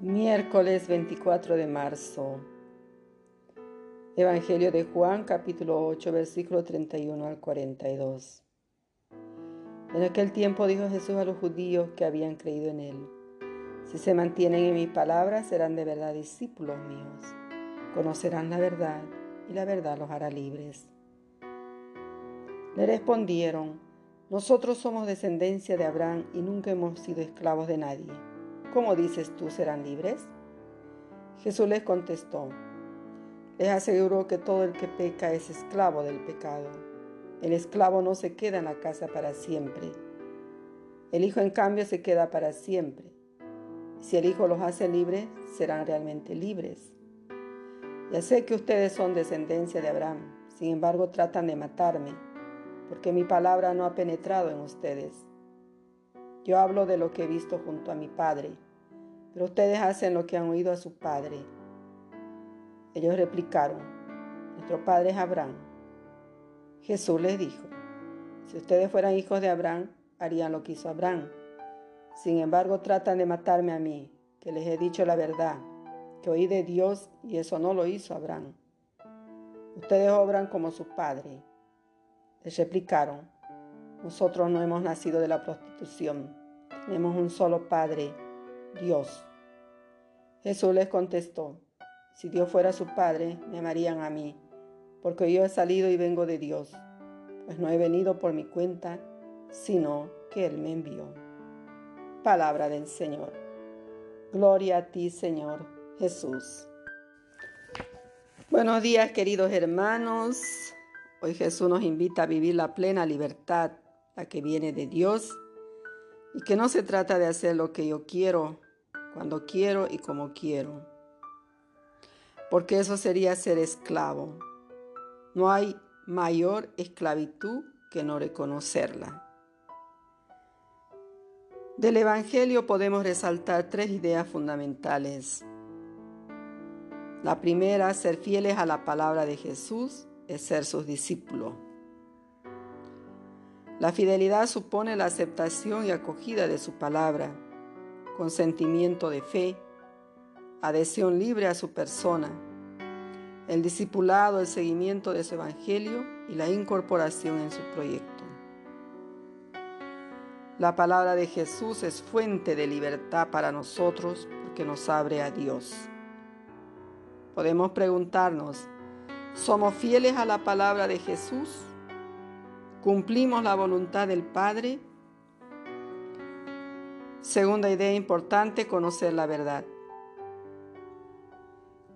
Miércoles 24 de marzo. Evangelio de Juan capítulo 8 versículo 31 al 42. En aquel tiempo dijo Jesús a los judíos que habían creído en él, si se mantienen en mi palabra serán de verdad discípulos míos, conocerán la verdad y la verdad los hará libres. Le respondieron, nosotros somos descendencia de Abraham y nunca hemos sido esclavos de nadie. ¿Cómo dices tú serán libres? Jesús les contestó, les aseguro que todo el que peca es esclavo del pecado. El esclavo no se queda en la casa para siempre. El Hijo en cambio se queda para siempre. Si el Hijo los hace libres, serán realmente libres. Ya sé que ustedes son descendencia de Abraham, sin embargo tratan de matarme, porque mi palabra no ha penetrado en ustedes. Yo hablo de lo que he visto junto a mi Padre, pero ustedes hacen lo que han oído a su Padre. Ellos replicaron, nuestro Padre es Abraham. Jesús les dijo, si ustedes fueran hijos de Abraham, harían lo que hizo Abraham. Sin embargo, tratan de matarme a mí, que les he dicho la verdad, que oí de Dios y eso no lo hizo Abraham. Ustedes obran como su padre. Les replicaron, nosotros no hemos nacido de la prostitución, tenemos un solo Padre, Dios. Jesús les contestó, si Dios fuera su Padre, me amarían a mí, porque yo he salido y vengo de Dios, pues no he venido por mi cuenta, sino que Él me envió. Palabra del Señor. Gloria a ti, Señor Jesús. Buenos días, queridos hermanos. Hoy Jesús nos invita a vivir la plena libertad la que viene de Dios, y que no se trata de hacer lo que yo quiero, cuando quiero y como quiero, porque eso sería ser esclavo. No hay mayor esclavitud que no reconocerla. Del Evangelio podemos resaltar tres ideas fundamentales. La primera, ser fieles a la palabra de Jesús, es ser sus discípulos. La fidelidad supone la aceptación y acogida de su palabra, consentimiento de fe, adhesión libre a su persona, el discipulado, el seguimiento de su evangelio y la incorporación en su proyecto. La palabra de Jesús es fuente de libertad para nosotros porque nos abre a Dios. Podemos preguntarnos, ¿somos fieles a la palabra de Jesús? ¿Cumplimos la voluntad del Padre? Segunda idea importante, conocer la verdad.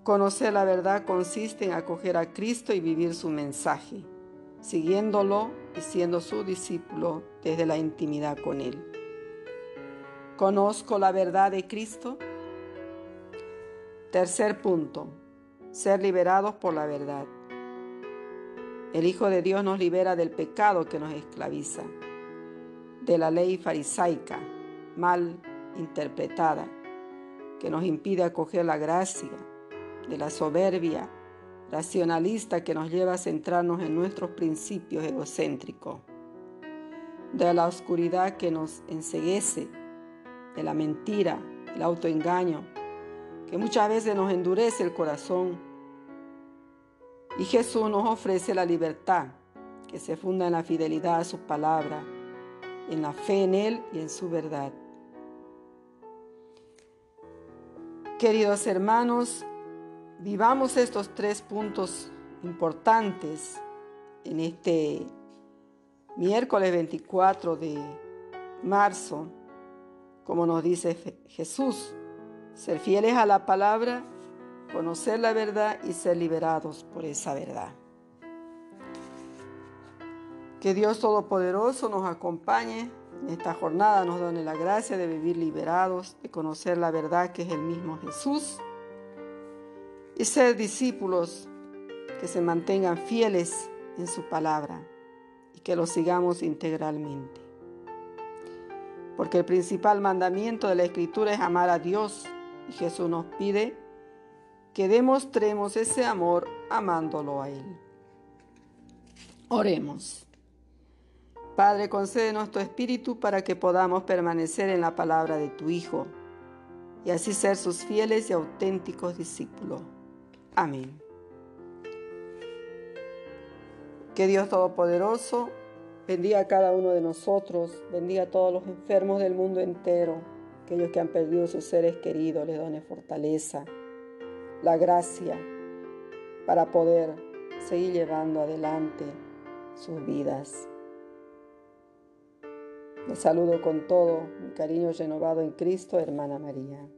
Conocer la verdad consiste en acoger a Cristo y vivir su mensaje, siguiéndolo y siendo su discípulo desde la intimidad con Él. ¿Conozco la verdad de Cristo? Tercer punto, ser liberados por la verdad. El Hijo de Dios nos libera del pecado que nos esclaviza, de la ley farisaica mal interpretada, que nos impide acoger la gracia, de la soberbia racionalista que nos lleva a centrarnos en nuestros principios egocéntricos, de la oscuridad que nos enseguece, de la mentira, el autoengaño, que muchas veces nos endurece el corazón y Jesús nos ofrece la libertad que se funda en la fidelidad a su palabra, en la fe en Él y en su verdad. Queridos hermanos, vivamos estos tres puntos importantes en este miércoles 24 de marzo, como nos dice Jesús, ser fieles a la palabra conocer la verdad y ser liberados por esa verdad. Que Dios Todopoderoso nos acompañe esta jornada, nos done la gracia de vivir liberados, de conocer la verdad que es el mismo Jesús y ser discípulos que se mantengan fieles en su palabra y que lo sigamos integralmente. Porque el principal mandamiento de la Escritura es amar a Dios y Jesús nos pide que demostremos ese amor amándolo a Él. Oremos. Padre, concédenos tu espíritu para que podamos permanecer en la palabra de tu Hijo. y así ser sus fieles y auténticos discípulos. Amén. Que Dios Todopoderoso bendiga a cada uno de nosotros, bendiga a todos los enfermos del mundo entero, aquellos que han perdido sus seres queridos, les done fortaleza, la gracia para poder seguir llevando adelante sus vidas. Les saludo con todo mi cariño renovado en Cristo, hermana María.